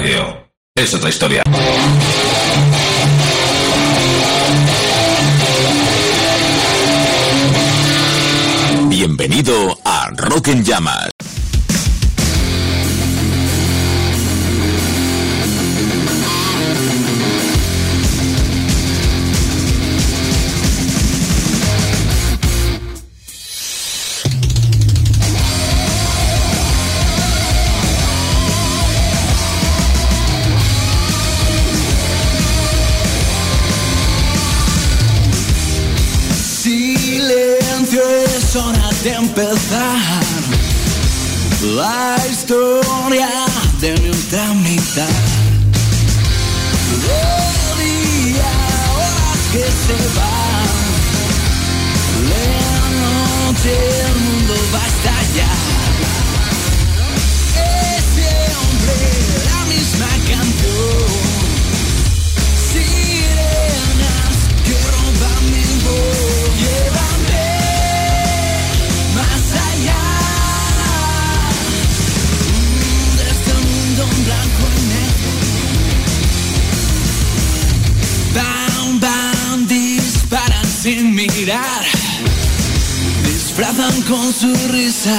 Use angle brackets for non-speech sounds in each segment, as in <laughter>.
radio. Es otra historia. Bienvenido a Rock en Llamas. Empezar la historia de nuestra mitad. De día, horas que se van, la noche el mundo va a estallar. Mirar, disfrazan con su risa,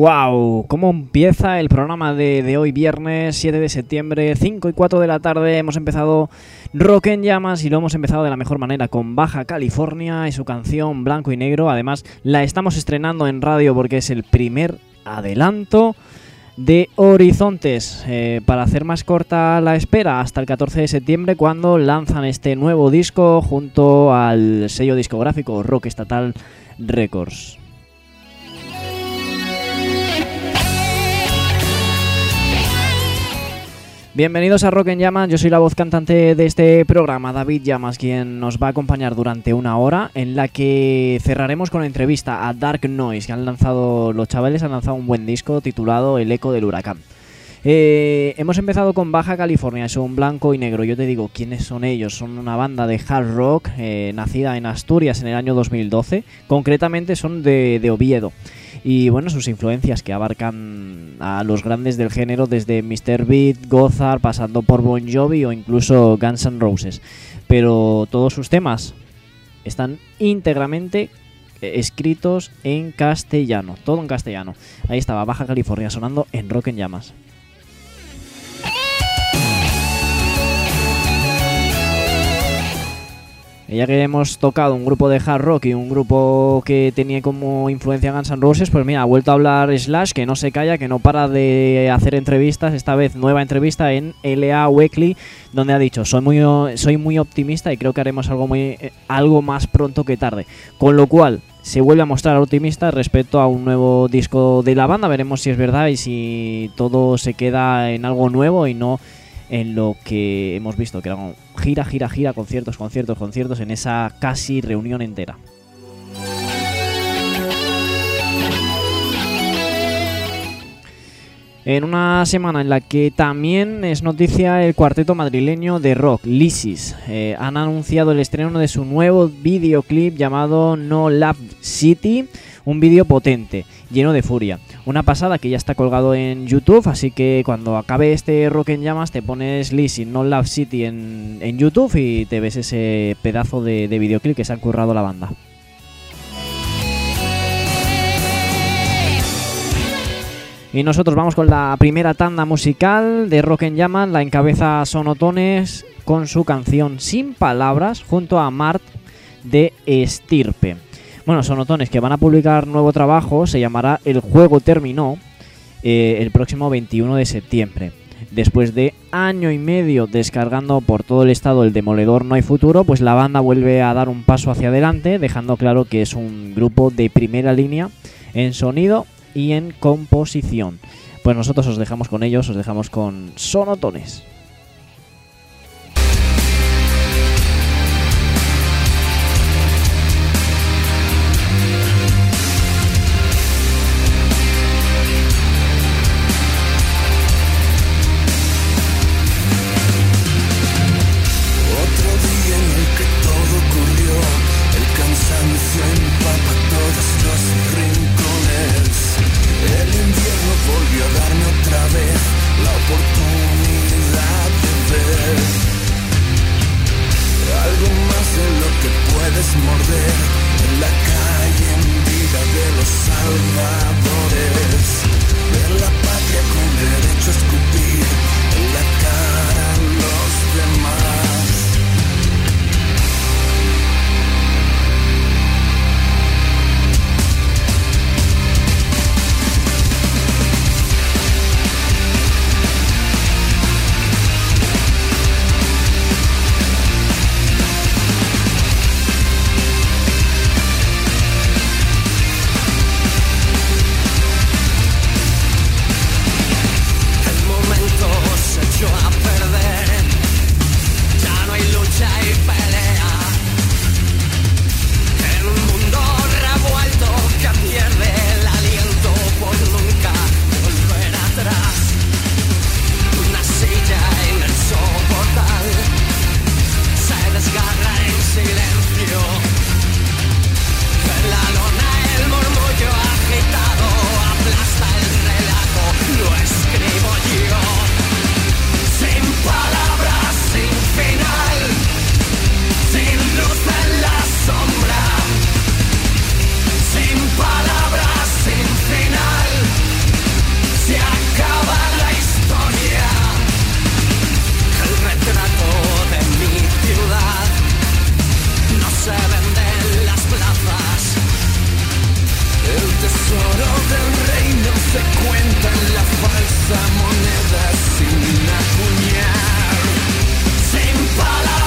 ¡Wow! ¿Cómo empieza el programa de, de hoy, viernes 7 de septiembre, 5 y 4 de la tarde? Hemos empezado Rock en Llamas y lo hemos empezado de la mejor manera con Baja California y su canción Blanco y Negro. Además, la estamos estrenando en radio porque es el primer adelanto de Horizontes. Eh, para hacer más corta la espera, hasta el 14 de septiembre, cuando lanzan este nuevo disco junto al sello discográfico Rock Estatal Records. Bienvenidos a Rock en Llamas, yo soy la voz cantante de este programa, David Llamas, quien nos va a acompañar durante una hora, en la que cerraremos con entrevista a Dark Noise, que han lanzado, los chavales han lanzado un buen disco titulado El Eco del Huracán. Eh, hemos empezado con Baja California, son blanco y negro. Yo te digo, ¿quiénes son ellos? Son una banda de hard rock eh, nacida en Asturias en el año 2012. Concretamente son de, de Oviedo. Y bueno, sus influencias que abarcan a los grandes del género desde Mr. Beat, Gozar, pasando por Bon Jovi o incluso Guns N' Roses. Pero todos sus temas están íntegramente eh, escritos en castellano, todo en castellano. Ahí estaba Baja California sonando en Rock en Llamas. Ya que hemos tocado un grupo de hard rock y un grupo que tenía como influencia Guns N' Roses, pues mira, ha vuelto a hablar Slash, que no se calla, que no para de hacer entrevistas, esta vez nueva entrevista en LA Weekly, donde ha dicho, soy muy, soy muy optimista y creo que haremos algo, muy, eh, algo más pronto que tarde. Con lo cual, se vuelve a mostrar optimista respecto a un nuevo disco de la banda, veremos si es verdad y si todo se queda en algo nuevo y no en lo que hemos visto, que era gira, gira, gira, conciertos, conciertos, conciertos, en esa casi reunión entera. En una semana en la que también es noticia el cuarteto madrileño de rock, Lysis. Eh, han anunciado el estreno de su nuevo videoclip llamado No Love City, un vídeo potente, lleno de furia. Una pasada que ya está colgado en YouTube, así que cuando acabe este Rock en Llamas te pones Lysis No Love City en, en YouTube y te ves ese pedazo de, de videoclip que se ha currado la banda. Y nosotros vamos con la primera tanda musical de Rock en Llamas, la encabeza Sonotones con su canción Sin Palabras junto a Mart de Estirpe. Bueno, Sonotones que van a publicar nuevo trabajo, se llamará El juego terminó eh, el próximo 21 de septiembre. Después de año y medio descargando por todo el estado el demoledor No hay futuro, pues la banda vuelve a dar un paso hacia adelante, dejando claro que es un grupo de primera línea en sonido y en composición. Pues nosotros os dejamos con ellos, os dejamos con Sonotones. tesoro del reino se cuenta en la falsa moneda sin acuñar, sin palabras.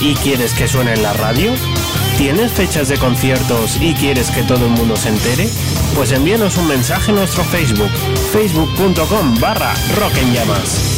Y quieres que suene en la radio? ¿Tienes fechas de conciertos y quieres que todo el mundo se entere? Pues envíanos un mensaje en nuestro Facebook, facebook.com barra rock en llamas.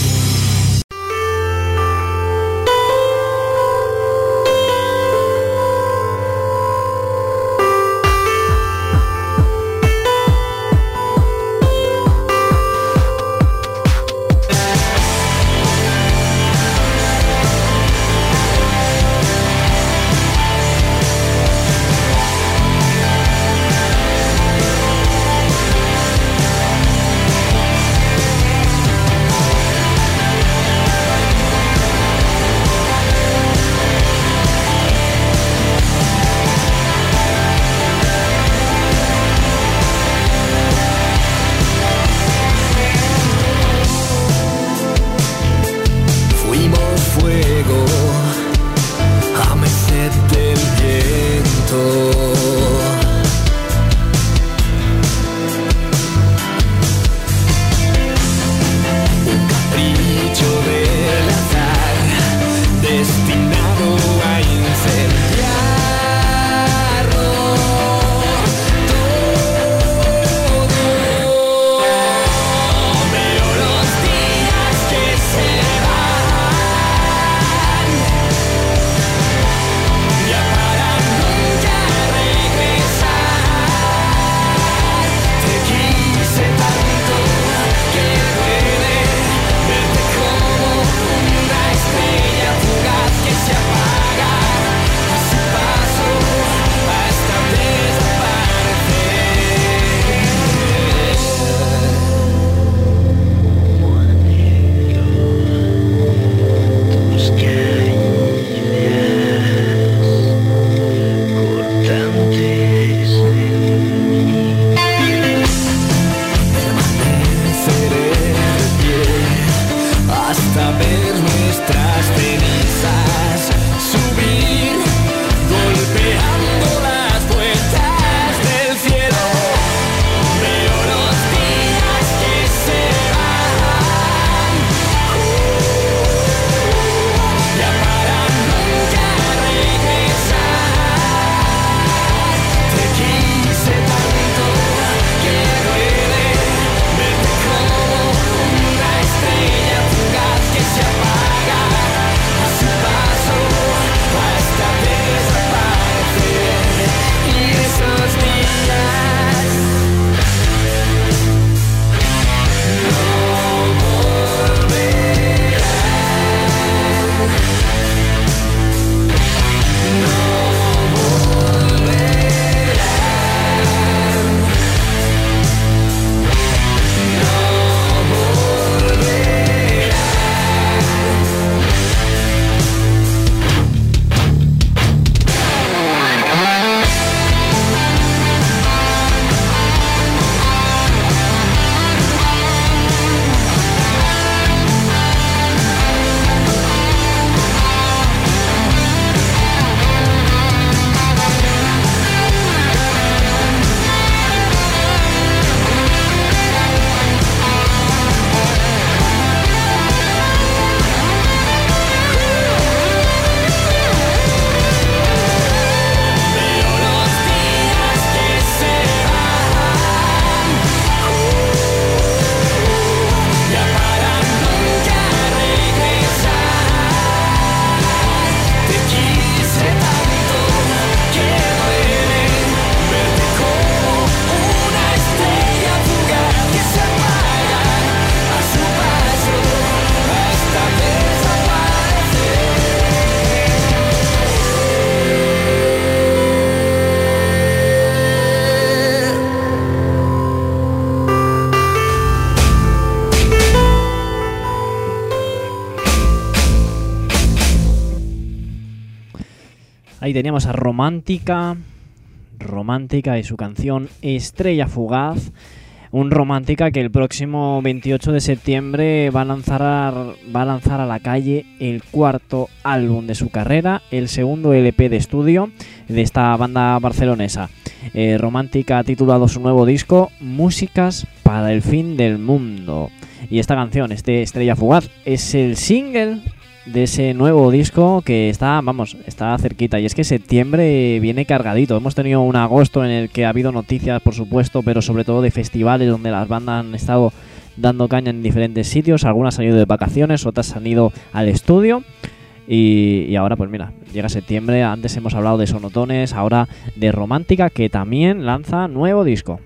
Teníamos a Romántica, Romántica y su canción Estrella Fugaz. Un Romántica que el próximo 28 de septiembre va a lanzar a, va a lanzar a la calle el cuarto álbum de su carrera, el segundo LP de estudio de esta banda barcelonesa. Eh, Romántica ha titulado su nuevo disco Músicas para el fin del mundo. Y esta canción, este Estrella Fugaz, es el single de ese nuevo disco que está, vamos, está cerquita. Y es que septiembre viene cargadito. Hemos tenido un agosto en el que ha habido noticias, por supuesto, pero sobre todo de festivales donde las bandas han estado dando caña en diferentes sitios. Algunas han ido de vacaciones, otras han ido al estudio. Y, y ahora, pues mira, llega septiembre. Antes hemos hablado de Sonotones, ahora de Romántica, que también lanza nuevo disco.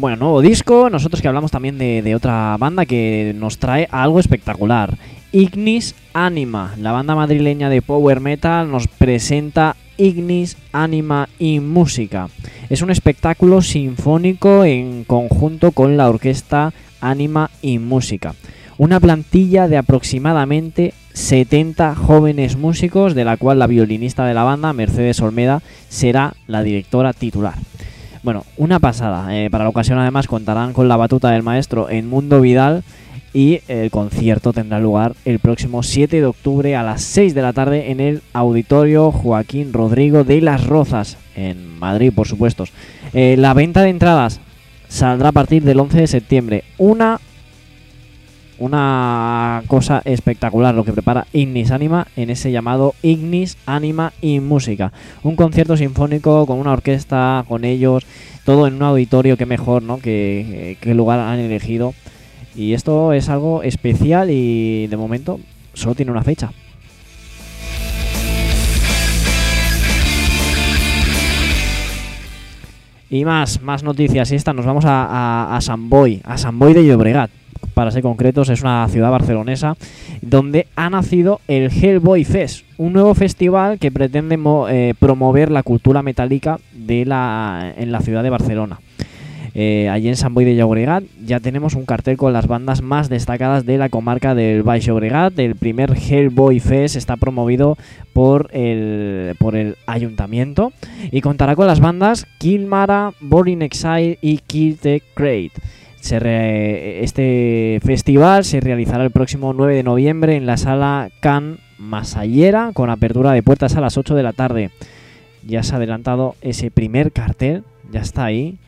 Bueno, nuevo disco. Nosotros que hablamos también de, otra banda que nos trae algo espectacular. Ignis Anima, la banda madrileña de power metal, nos presenta Ignis Anima y Música. Es un espectáculo sinfónico en conjunto con la orquesta Anima y Música. Una plantilla de aproximadamente 70 jóvenes músicos, de la cual la violinista de la banda, Mercedes Olmeda, será la directora titular. Bueno, una pasada. Eh, para la ocasión además contarán con la batuta del maestro en Mundo Vidal y el concierto tendrá lugar el próximo 7 de octubre a las 6 de la tarde en el Auditorio Joaquín Rodrigo de Las Rozas, en Madrid, por supuesto. Eh, la venta de entradas saldrá a partir del 11 de septiembre. Una, una cosa espectacular lo que prepara Ignis Anima en ese llamado Ignis Anima y Música. Un concierto sinfónico con una orquesta, con ellos, todo en un auditorio, que mejor, ¿no? Que, lugar han elegido. Y esto es algo especial y de momento solo tiene una fecha. Y más, más noticias. Y esta nos vamos a, a, a San Boi, a San Boi de Llobregat. Para ser concretos, es una ciudad barcelonesa donde ha nacido el Hellboy Fest, un nuevo festival que pretende eh, promover la cultura metálica en la ciudad de Barcelona. Eh, allí en Sant Boi de Llobregat ya tenemos un cartel con las bandas más destacadas de la comarca del Baix Llobregat. El primer Hellboy Fest está promovido por el, por el ayuntamiento y contará con las bandas Kilmara, Boring Exile y Kill the Crate. Este festival se realizará el próximo 9 de noviembre en la sala Can Masallera con apertura de puertas a las 8 de la tarde. Ya se ha adelantado ese primer cartel, ya está ahí.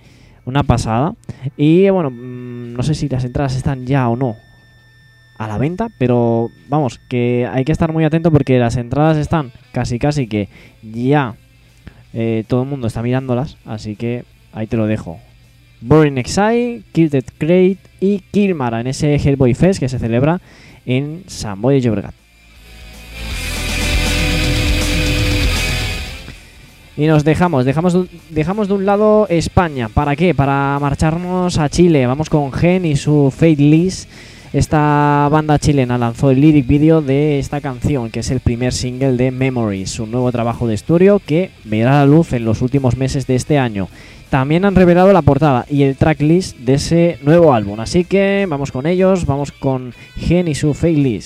Una pasada. Y bueno, mm, no sé si las entradas están ya o no a la venta, pero vamos, que hay que estar muy atento porque las entradas están casi casi que ya eh, todo el mundo está mirándolas, así que ahí te lo dejo. Boring Exile, Kill the Crate y Kilmara en ese Hellboy Fest que se celebra en San Boi de Llobregat. Y nos dejamos, dejamos, de- dejamos de un lado España. ¿Para qué? Para marcharnos a Chile. Vamos con Gen y su Fate List. Esta banda chilena lanzó el lyric video de esta canción, que es el primer single de Memories, su nuevo trabajo de estudio que verá la luz en los últimos meses de este año. También han revelado la portada y el tracklist de ese nuevo álbum. Así que vamos con ellos, vamos con Gen y su Fate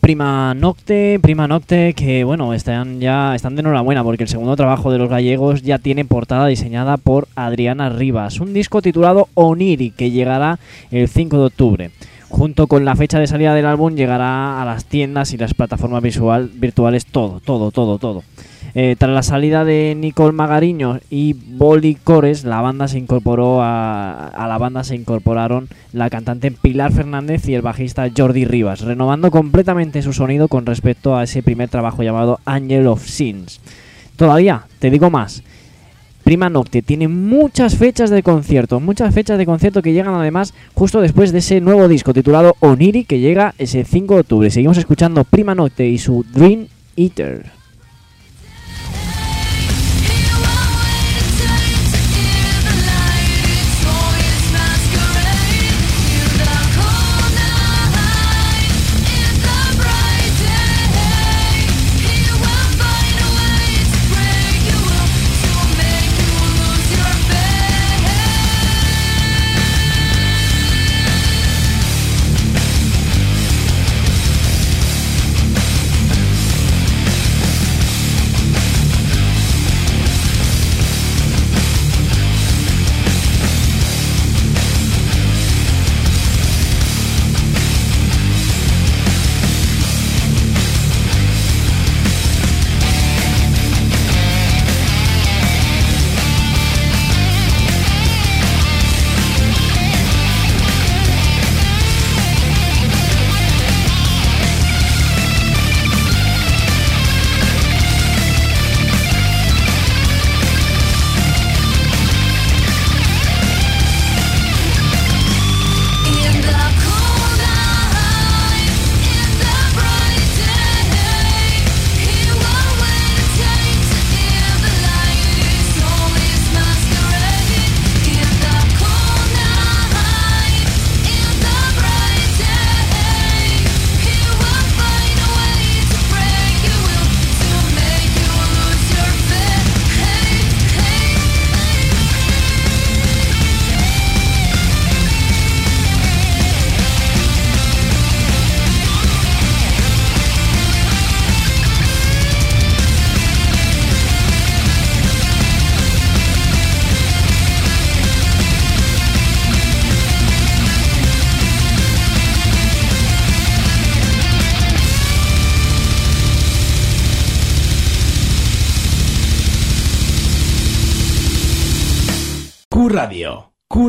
Prima Nocte, Prima Nocte que bueno, están ya están de enhorabuena porque el segundo trabajo de los gallegos ya tiene portada diseñada por Adriana Rivas, un disco titulado Oniri que llegará el 5 de octubre. Junto con la fecha de salida del álbum llegará a las tiendas y las plataformas visual, virtuales todo, todo, todo, todo. Eh, tras la salida de Nicole Magariño y Boli Cores, la banda se incorporó a, a la banda se incorporaron la cantante Pilar Fernández y el bajista Jordi Rivas, renovando completamente su sonido con respecto a ese primer trabajo llamado Angel of Sins. Todavía, te digo más. Prima Nocte tiene muchas fechas de concierto, muchas fechas de concierto que llegan además justo después de ese nuevo disco titulado Oniri que llega ese 5 de octubre. Seguimos escuchando Prima Nocte y su Dream Eater.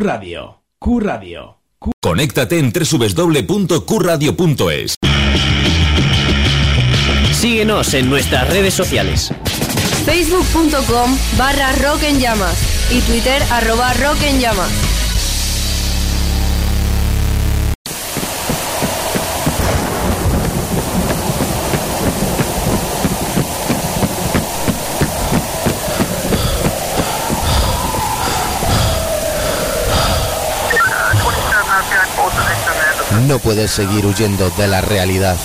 Radio, Q Radio, Q. Conéctate en www.qradio.es. Síguenos en nuestras redes sociales. Facebook.com barra Rock en Llamas y Twitter arroba Rock en Llamas. No puedes seguir huyendo de la realidad.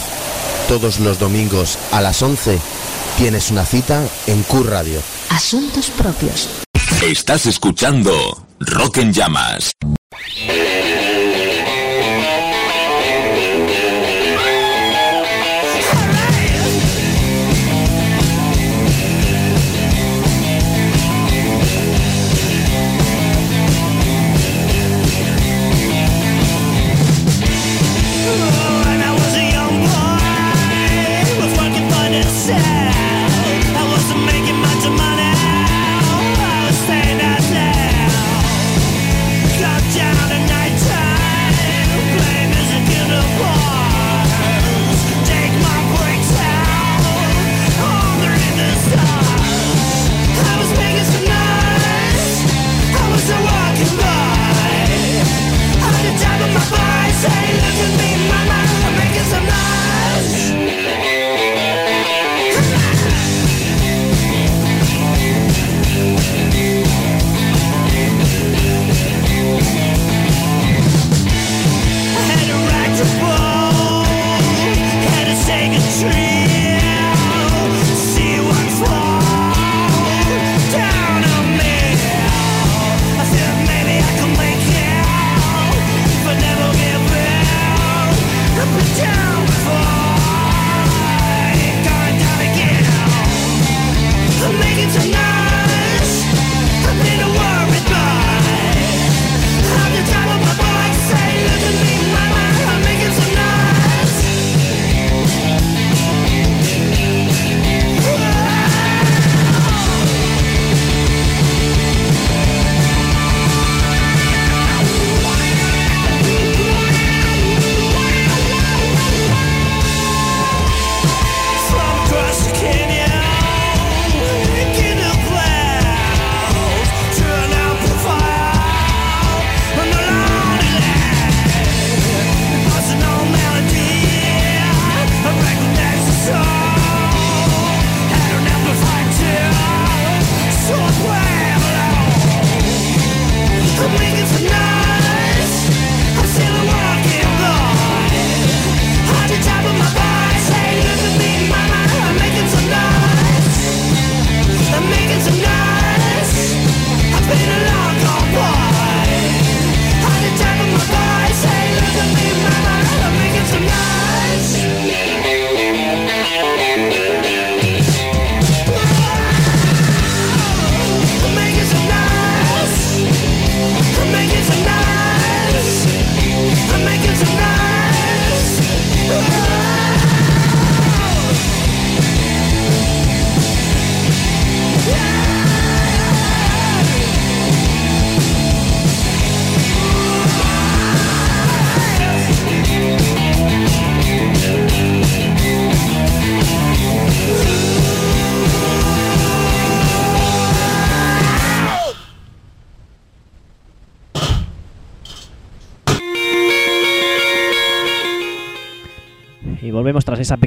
Todos los domingos a las 11 tienes una cita en Q Radio. Asuntos propios. Estás escuchando Rock en Llamas.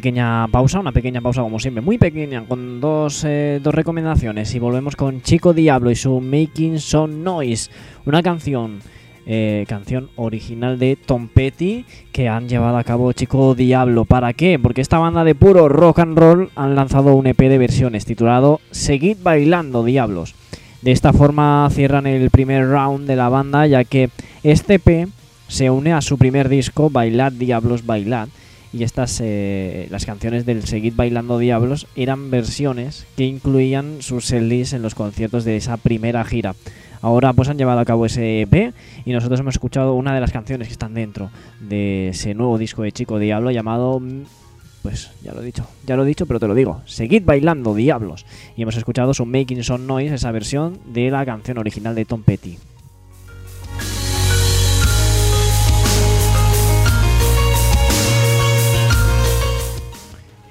Pequeña pausa, una pequeña pausa como siempre, muy pequeña, con dos, eh, dos recomendaciones. Y volvemos con Chico Diablo y su Making Some Noise, una canción, eh, canción original de Tom Petty que han llevado a cabo Chico Diablo. ¿Para qué? Porque esta banda de puro rock and roll han lanzado un EP de versiones titulado Seguid Bailando Diablos. De esta forma cierran el primer round de la banda, ya que este EP se une a su primer disco, Bailad Diablos Bailad, y estas, eh, las canciones del Seguid Bailando Diablos, eran versiones que incluían sus setlist en los conciertos de esa primera gira. Ahora pues han llevado a cabo ese EP y nosotros hemos escuchado una de las canciones que están dentro de ese nuevo disco de Chico Diablo llamado mm, pues ya lo he dicho, ya lo he dicho, pero te lo digo. Seguid bailando, diablos. Y hemos escuchado su Making Some Noise, esa versión de la canción original de Tom Petty.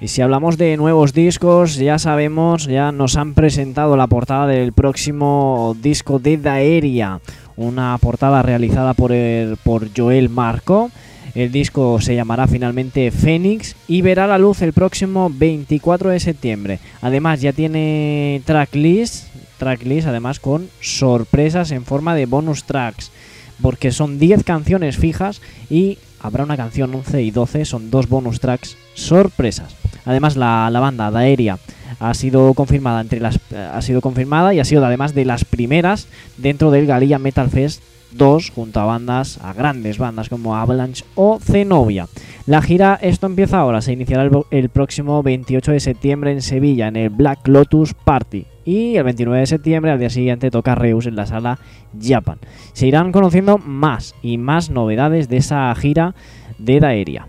Y si hablamos de nuevos discos, ya sabemos, ya nos han presentado la portada del próximo disco de Daeria, una portada realizada por, el- Joel Marco. El disco se llamará finalmente Phoenix y verá la luz el próximo 24 de septiembre. Además ya tiene tracklist, tracklist además con sorpresas en forma de bonus tracks, porque son 10 canciones fijas y habrá una canción 11 y 12, son dos bonus tracks sorpresas. Además la, la banda Daeria ha sido confirmada entre las ha sido confirmada y ha sido además de las primeras dentro del Galilla Metal Fest 2 junto a bandas a grandes bandas como Avalanche o Zenobia. La gira esto empieza ahora, se iniciará el próximo 28 de septiembre en Sevilla en el Black Lotus Party y el 29 de septiembre al día siguiente toca Reus en la sala Japan. Se irán conociendo más y más novedades de esa gira de Daeria.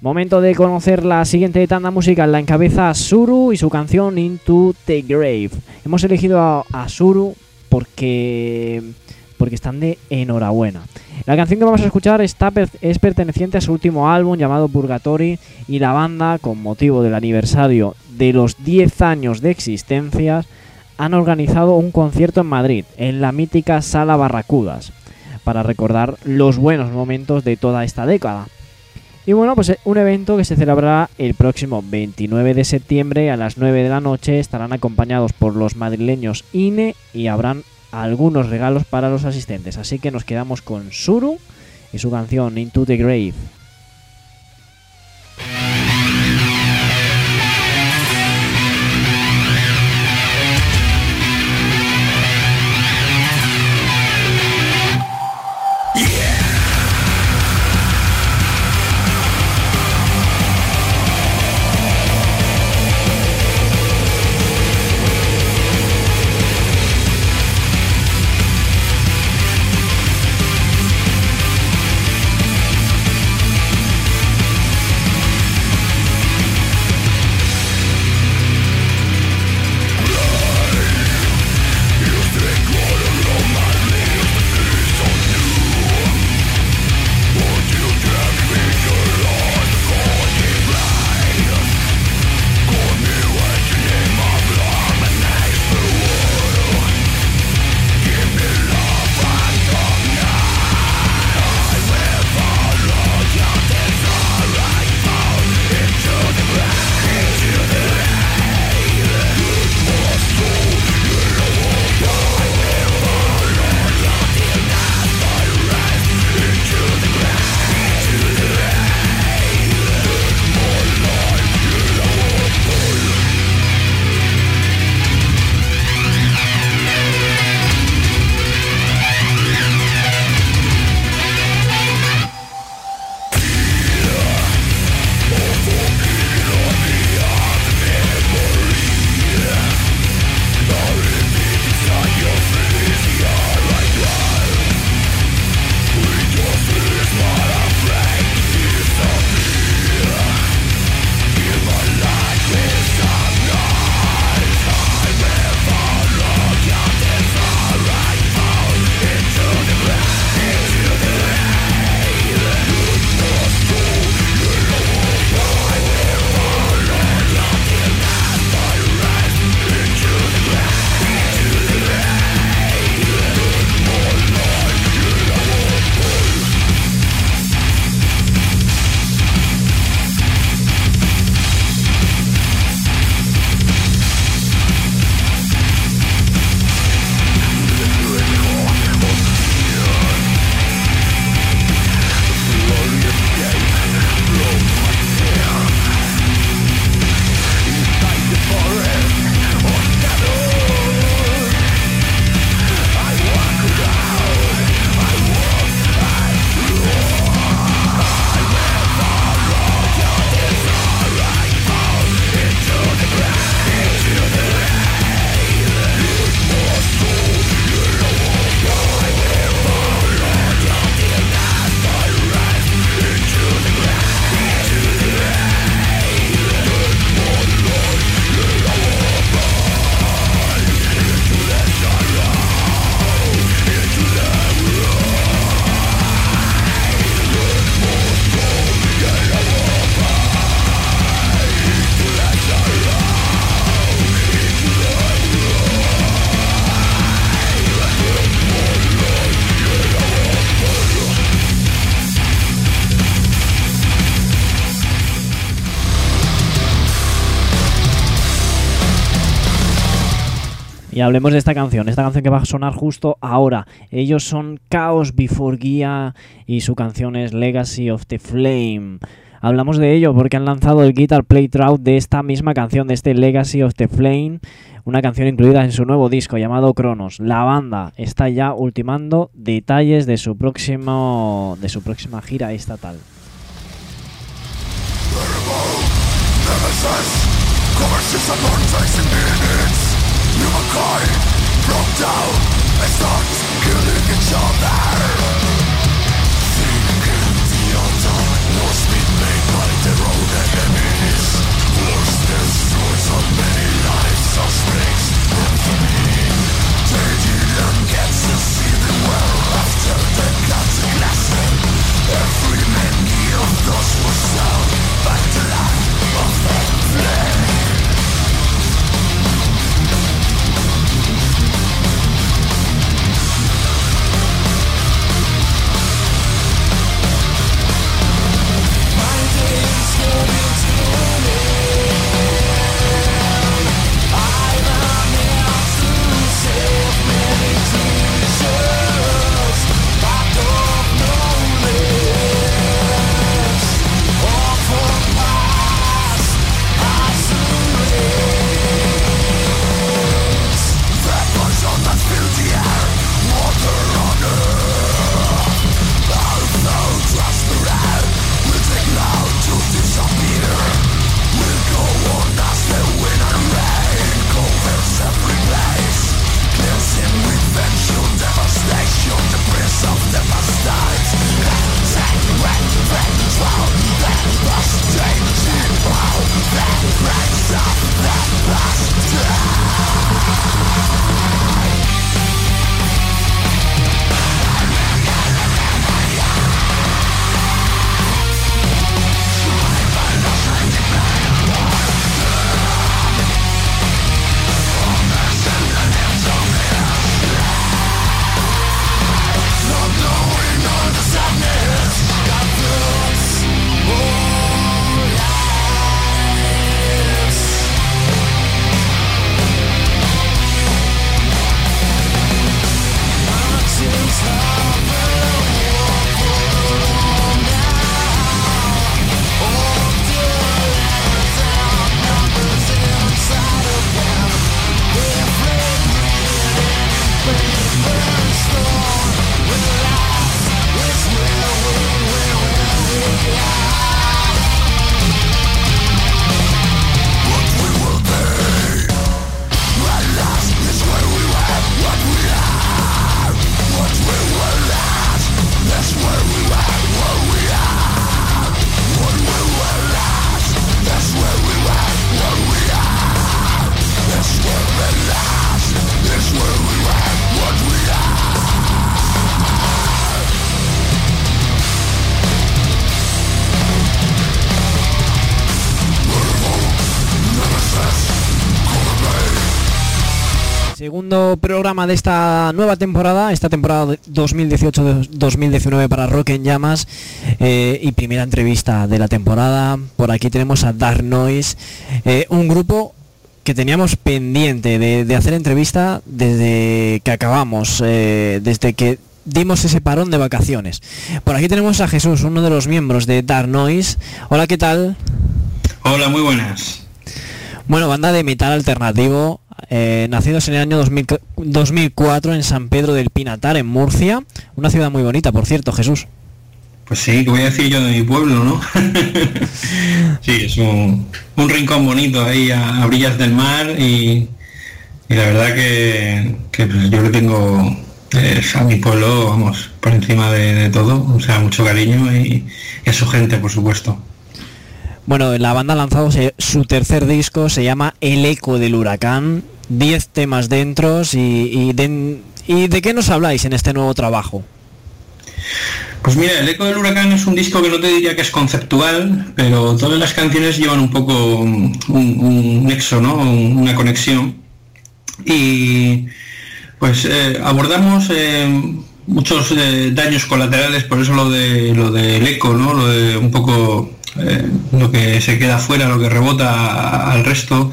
Momento de conocer la siguiente tanda musical. La encabeza Suru y su canción Into the Grave. Hemos elegido a, a Suru porque, porque están de enhorabuena. La canción que vamos a escuchar está, es perteneciente a su último álbum llamado Purgatory y la banda, con motivo del aniversario de los 10 años de existencia, han organizado un concierto en Madrid, en la mítica Sala Barracudas, para recordar los buenos momentos de toda esta década. Y bueno, pues eh, un evento que se celebrará el próximo 29 de septiembre a las 9 de la noche. Estarán acompañados por los madrileños INE y habrán algunos regalos para los asistentes. Así que nos quedamos con Suru y su canción Into the Grave. Hablemos de esta canción, esta canción que va a sonar justo ahora. Ellos son Chaos Before Gia y su canción es Legacy of the Flame. Hablamos de ello porque han lanzado el Guitar Playthrough de esta misma canción, de este Legacy of the Flame, una canción incluida en su nuevo disco llamado Cronos. La banda está ya ultimando detalles de su próximo de su próxima gira estatal. Humankind broke down. And starts killing each other Segundo programa de esta nueva temporada, esta temporada 2018-2019 para Rock en Llamas eh, y primera entrevista de la temporada. Por aquí tenemos a Dark Noise, eh, un grupo que teníamos pendiente de, de hacer entrevista desde que acabamos, eh, desde que dimos ese parón de vacaciones. Por aquí tenemos a Jesús, uno de los miembros de Dark Noise. Hola, ¿qué tal? Hola, muy buenas. Bueno, banda de metal alternativo, eh, nacidos en el año 2000 2004 en San Pedro del Pinatar, en Murcia. Una ciudad muy bonita, por cierto, Jesús. Pues sí, que voy a decir yo de mi pueblo, ¿no? <laughs> sí, es un, un rincón bonito ahí a, orillas del mar y, la verdad que, pues yo le tengo eh, a mi pueblo, vamos, por encima de, de todo, o sea, mucho cariño y, y a su gente, por supuesto. Bueno, la banda ha lanzado su tercer disco, se llama El Eco del Huracán. 10 temas dentro y, y de, ¿y de qué nos habláis en este nuevo trabajo? Pues mira, El Eco del Huracán es un disco que no te diría que es conceptual, pero todas las canciones llevan un poco un, un nexo, ¿no? Un- Una conexión. Y pues eh, abordamos eh, muchos eh, daños colaterales, por eso lo de lo del eco, ¿no? Lo de un poco eh, lo que se queda fuera, lo que rebota al resto.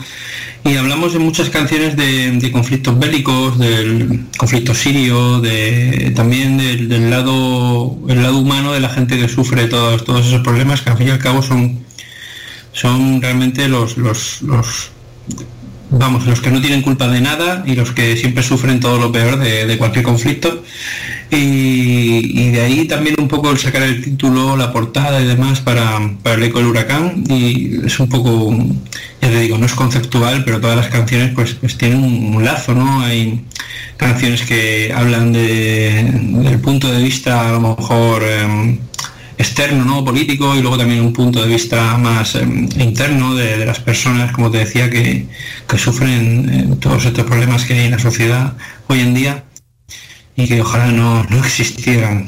y hablamos de muchas canciones de, conflictos bélicos, del conflicto sirio, de, también del, lado el lado humano de la gente que sufre todos, todos esos problemas que al fin y al cabo son, son realmente los, los vamos, los que no tienen culpa de nada y los que siempre sufren todo lo peor de, cualquier conflicto. Y, de ahí también un poco el sacar el título, la portada y demás para, para el eco del huracán. Y es un poco, ya te digo, no es conceptual, pero todas las canciones pues, pues tienen un, lazo, ¿no? Hay canciones que hablan de, del punto de vista a lo mejor em, externo, ¿no? político, y luego también un punto de vista más em, interno de, las personas, como te decía, que, que sufren eh, todos estos problemas que hay en la sociedad hoy en día y que ojalá no, no <laughs> existieran.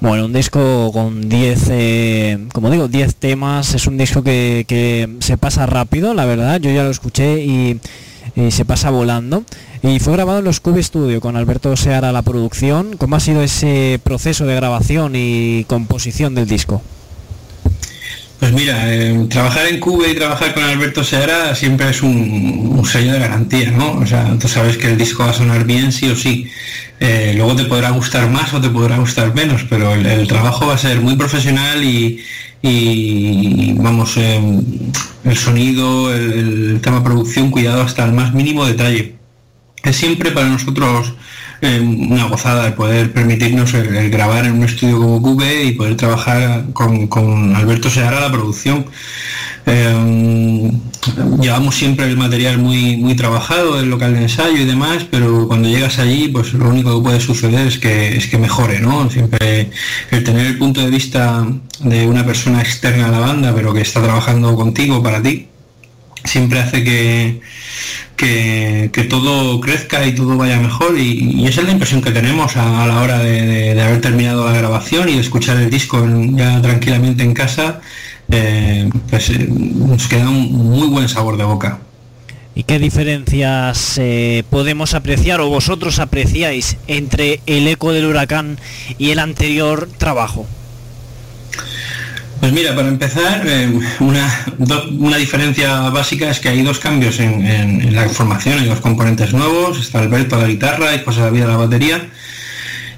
Bueno, un disco con 10, eh, como digo, 10 temas, es un disco que, que se pasa rápido, la verdad, yo ya lo escuché y se pasa volando. Y fue grabado en los Cube Studio con Alberto Seara la producción. ¿Cómo ha sido ese proceso de grabación y composición del disco? Pues mira, eh, trabajar en Cube y trabajar con Alberto Seara siempre es un, sello de garantía, ¿no? O sea, tú sabes que el disco va a sonar bien sí o sí. Eh, luego te podrá gustar más o te podrá gustar menos, pero el, trabajo va a ser muy profesional y, vamos, eh, el sonido, el tema producción, cuidado hasta el más mínimo detalle. Es siempre para nosotros eh, una gozada de poder permitirnos el, el grabar en un estudio como Cube y poder trabajar con, con Alberto Seara la producción. Eh, llevamos siempre el material muy muy trabajado, el local de ensayo y demás, pero cuando llegas allí, pues lo único que puede suceder es que es que mejore, ¿no? Siempre el tener el punto de vista de una persona externa a la banda, pero que está trabajando contigo para ti, siempre hace que que, que todo crezca y todo vaya mejor y, esa es la impresión que tenemos a, la hora de, haber terminado la grabación y de escuchar el disco ya tranquilamente en casa, eh, pues eh, nos queda un muy buen sabor de boca. ¿Y qué diferencias eh, podemos apreciar o vosotros apreciáis entre el eco del huracán y el anterior trabajo? Pues mira, para empezar, eh, una, una diferencia básica es que hay dos cambios en, la formación, hay dos componentes nuevos, está Alberto a la guitarra y José David a la batería,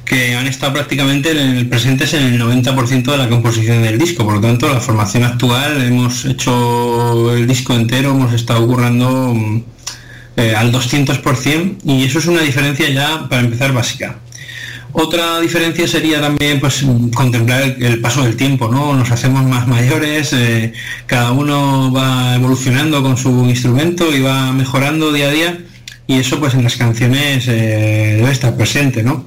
que han estado prácticamente presentes en el 90% de la composición del disco, por lo tanto la formación actual hemos hecho el disco entero, hemos estado currando mm, eh, al 200% y eso es una diferencia ya para empezar básica. Otra diferencia sería también pues contemplar el, paso del tiempo, ¿no? Nos hacemos más mayores, eh, cada uno va evolucionando con su instrumento y va mejorando día a día y eso pues en las canciones eh, debe estar presente, ¿no?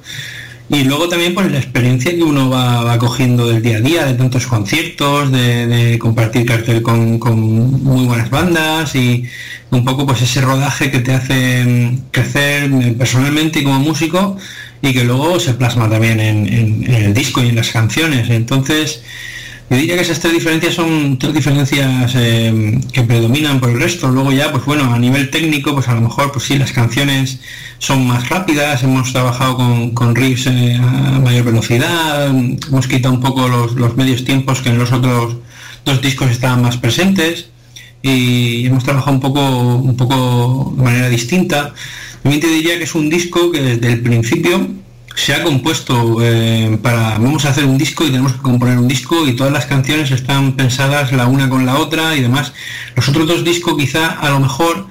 Y luego también pues la experiencia que uno va, va cogiendo del día a día, de tantos conciertos, de, de compartir cartel con, con muy buenas bandas y un poco pues ese rodaje que te hace mm, crecer eh, personalmente y como músico y que luego se plasma también en, el disco y en las canciones. Entonces, yo diría que esas tres diferencias son tres diferencias eh, que predominan por el resto. Luego ya, pues bueno, a nivel técnico, pues a lo mejor, pues sí, las canciones son más rápidas, hemos trabajado con, con riffs eh, a mayor velocidad, hemos quitado un poco los, los medios tiempos que en los otros dos discos estaban más presentes y hemos trabajado un poco, un poco de manera distinta. También te diría que es un disco que desde el principio se ha compuesto eh, para vamos a hacer un disco y tenemos que componer un disco y todas las canciones están pensadas la una con la otra y demás. Los otros dos discos quizá a lo mejor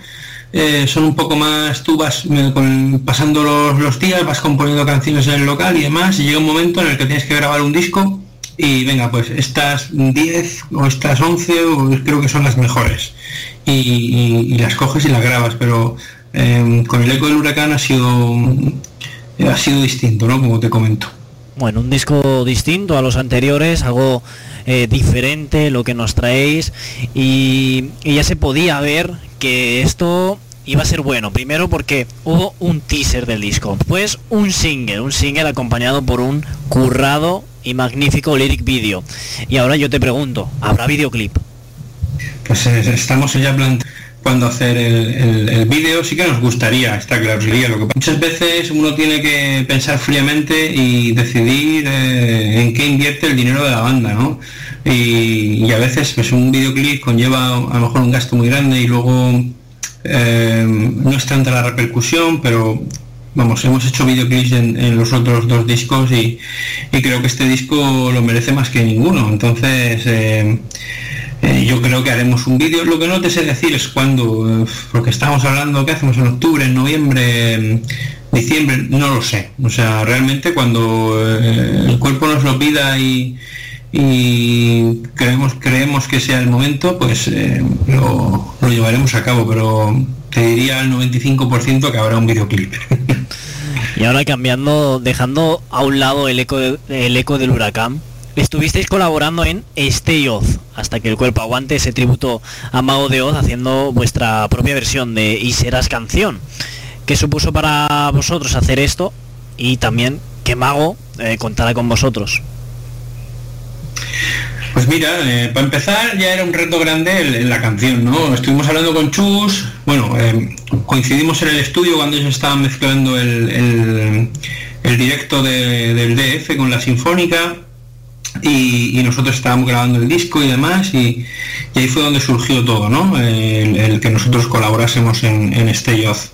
eh, son un poco más, tú vas eh, pasando los, los días, vas componiendo canciones en el local y demás, y llega un momento en el que tienes que grabar un disco y venga, pues estas 10 o estas 11 o creo que son las mejores. Y las coges y las grabas, pero eh, con el eco del huracán ha sido ha sido distinto, ¿no? Como te comento. Bueno, un disco distinto a los anteriores, algo eh, diferente lo que nos traéis y, y ya se podía ver que esto iba a ser bueno. Primero porque hubo un teaser del disco, después un single, un single acompañado por un currado y magnífico lyric video. Y ahora yo te pregunto, ¿habrá videoclip? Pues eh, estamos ya plante- cuándo hacer el, el- el vídeo, sí que nos gustaría, está claro, sería lo que muchas veces uno tiene que pensar fríamente y decidir eh, en qué invierte el dinero de la banda, ¿no? Y, y a veces pues un videoclip conlleva a lo mejor un gasto muy grande y luego eh, no es tanta la repercusión, pero vamos, hemos hecho videoclips en, en los otros dos discos y, y creo que este disco lo merece más que ninguno. Entonces, eh, eh, yo creo que haremos un vídeo. Lo que no te sé decir es cuándo, eh, porque estamos hablando, ¿qué hacemos en octubre, en noviembre, diciembre? No lo sé. O sea, realmente cuando eh, el cuerpo nos lo pida y, creemos, creemos que sea el momento, pues lo, lo llevaremos a cabo, pero te diría al 95% que habrá un videoclip. Y ahora cambiando, dejando a un lado el eco, de- el eco del huracán, estuvisteis colaborando en Stay Oz, hasta que el cuerpo aguante ese tributo a Mago de Oz, haciendo vuestra propia versión de Y serás canción. ¿Qué supuso para vosotros hacer esto? Y también que Mago eh, contara con vosotros. Pues mira, eh, para empezar ya era un reto grande el- en la canción, ¿no? Estuvimos hablando con Chus, bueno, eh, coincidimos en el estudio cuando ellos estaban mezclando el, el- el directo de- del DF con la Sinfónica y, nosotros estábamos grabando el disco y demás y, ahí fue donde surgió todo, ¿no? El, que nosotros colaborásemos en, en Oz.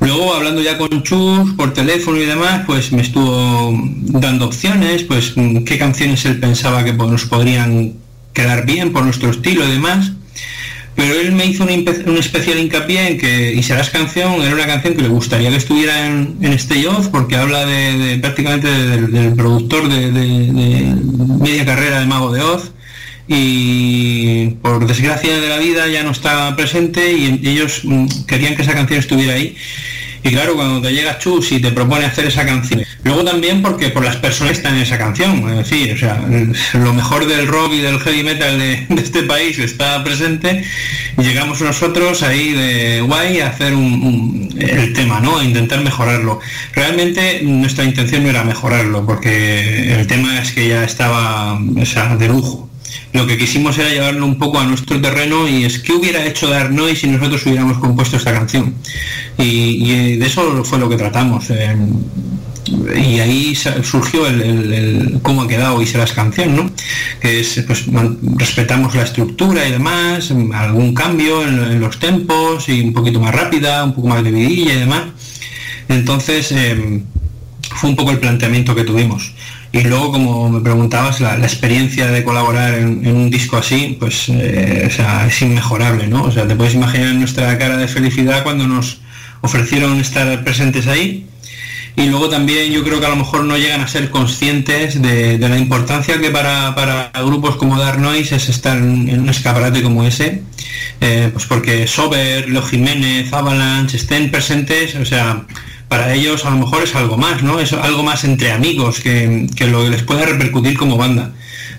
Luego hablando ya con Chus por teléfono y demás, pues me estuvo dando opciones, pues mm, qué canciones él pensaba que nos podrían quedar bien por nuestro estilo y demás. Pero él me hizo un, un especial hincapié en que Y serás canción era una canción que le gustaría que estuviera en, en Stay Off porque habla de, prácticamente del, productor de, de- de media carrera de Mago de Oz y por desgracia de la vida ya no está presente y ellos mm, querían que esa canción estuviera ahí. Y claro, cuando te llega Chus y te propone hacer esa canción, luego también porque por las personas que están en esa canción, es decir, o sea, lo mejor del rock y del heavy metal de, <laughs> este país está presente y llegamos nosotros ahí de guay a hacer un, el tema, ¿no? A intentar mejorarlo. Realmente nuestra intención no era mejorarlo, porque el tema es que ya estaba de lujo lo que quisimos era llevarlo un poco a nuestro terreno y es que hubiera hecho Dark Noise si nosotros hubiéramos compuesto esta canción. Y, y de eso fue lo que tratamos. eh, y ahí surgió el, cómo ha quedado y serás canción, ¿no? Que es, pues, respetamos la estructura y demás, algún cambio en, los tempos y un poquito más rápida, un poco más de vidilla y demás. Entonces, eh, fue un poco el planteamiento que tuvimos. Y luego, como me preguntabas, la, experiencia de colaborar en, un disco así, pues eh, es inmejorable, ¿no? O sea, te puedes imaginar nuestra cara de felicidad cuando nos ofrecieron estar presentes ahí. Y luego también yo creo que a lo mejor no llegan a ser conscientes de, la importancia que para, para grupos como Dark Noise es estar en, en un escaparate como ese. Eh, pues porque Sober, Leo Jiménez, Avalanche estén presentes, o sea, para ellos a lo mejor es algo más, ¿no? Es algo más entre amigos que, lo que les puede repercutir como banda.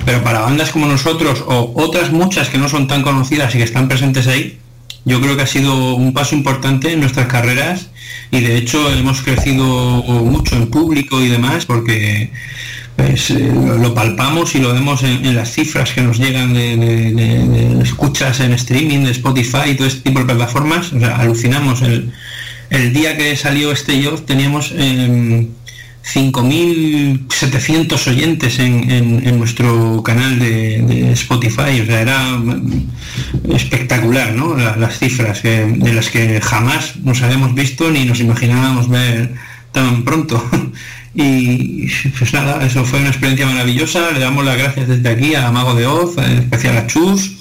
Pero para bandas como nosotros o otras muchas que no son tan conocidas y que están presentes ahí, yo creo que ha sido un paso importante en nuestras carreras y de hecho hemos crecido mucho en público y demás porque pues, eh, lo, lo palpamos y lo vemos en, en las cifras que nos llegan de, de- de- de escuchas en streaming, de Spotify y todo este tipo de plataformas. O sea, alucinamos. El, el día que salió este yo teníamos em, 5.700 oyentes en, en- nuestro canal de, Spotify. O sea, era mm, espectacular, ¿no? La- las cifras que- de las que jamás nos habíamos visto ni nos imaginábamos ver tan pronto. <laughs> Y pues nada, eso fue una experiencia maravillosa. Le damos las gracias desde aquí a Mago de Oz, en especial a Chus,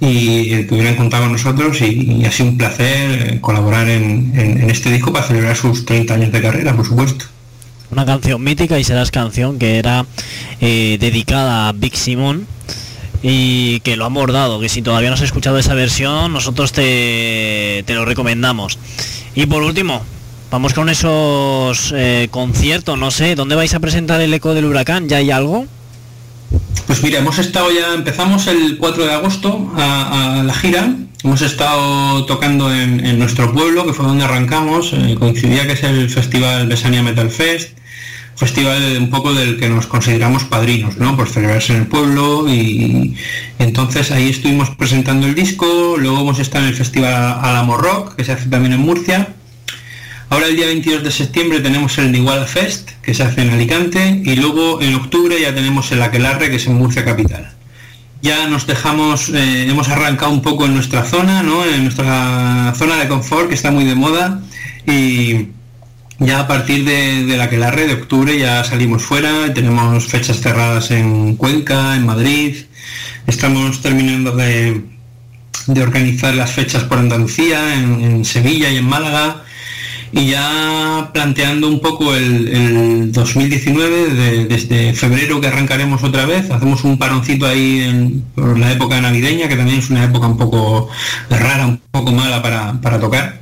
y que hubieran contado con nosotros y, ha sido un placer eh, colaborar en, en- este disco para celebrar sus 30 años de carrera, por supuesto. Una canción mítica y serás canción que era eh, dedicada a Big Simon y que lo han bordado, que si todavía no has escuchado esa versión, nosotros te, te lo recomendamos. Y por último, vamos con esos eh, conciertos, no sé, ¿dónde vais a presentar el eco del huracán? ¿Ya hay algo? Pues mira, hemos estado ya, empezamos el 4 de agosto a, la gira, hemos estado tocando en, en nuestro pueblo, que fue donde arrancamos, eh, coincidía que es el festival Besania Metal Fest, festival un poco del que nos consideramos padrinos, ¿no? Por celebrarse en el pueblo y entonces ahí estuvimos presentando el disco, luego hemos estado en el festival Alamo Rock, que se hace también en Murcia. Ahora el día 22 de septiembre tenemos el Iguala Fest, que se hace en Alicante, y luego en octubre ya tenemos el Aquelarre, que es en Murcia Capital. Ya nos dejamos, eh, hemos arrancado un poco en nuestra zona, ¿no? En nuestra zona de confort, que está muy de moda, y ya a partir de, de la que la red de octubre ya salimos fuera, tenemos fechas cerradas en Cuenca, en Madrid, estamos terminando de, de organizar las fechas por Andalucía, en Sevilla y en Málaga, y ya planteando un poco el, el 2019, de- desde febrero que arrancaremos otra vez, hacemos un paroncito ahí en- por la época navideña, que también es una época un poco rara, un poco mala para, para tocar.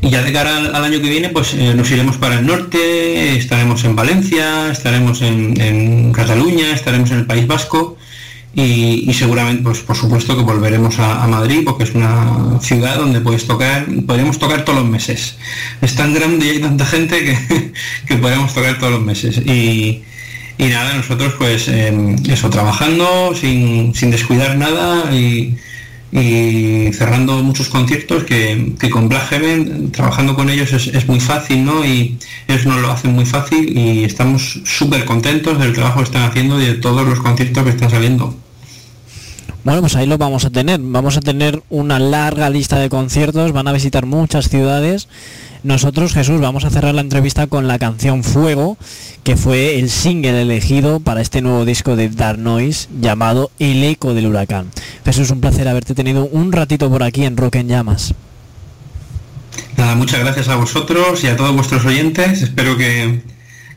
Y ya de cara al, año que viene, pues eh, nos iremos para el norte, estaremos en Valencia, estaremos en, en Cataluña, estaremos en el País Vasco y, seguramente, pues por supuesto que volveremos a, Madrid porque es una ciudad donde puedes tocar, podemos tocar todos los meses. Es tan grande y hay tanta gente que, <laughs> que podemos tocar todos los meses. Y, nada, nosotros pues eh, eso, trabajando sin, sin descuidar nada y, cerrando muchos conciertos que, con Black Heaven, trabajando con ellos es, es muy fácil, ¿no? Y ellos nos lo hacen muy fácil y estamos súper contentos del trabajo que están haciendo y de todos los conciertos que están saliendo. Bueno, pues ahí lo vamos a tener. Vamos a tener una larga lista de conciertos, van a visitar muchas ciudades. Nosotros, Jesús, vamos a cerrar la entrevista con la canción Fuego, que fue el single elegido para este nuevo disco de Dark Noise llamado El Eco del Huracán. Jesús, un placer haberte tenido un ratito por aquí en Rock en Llamas. Nada, muchas gracias a vosotros y a todos vuestros oyentes. Espero que,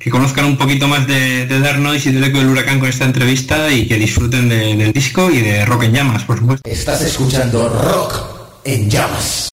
que conozcan un poquito más de, de Dark Noise y del eco del huracán con esta entrevista y que disfruten de- del disco y de Rock en Llamas, por supuesto. Estás escuchando Rock en Llamas.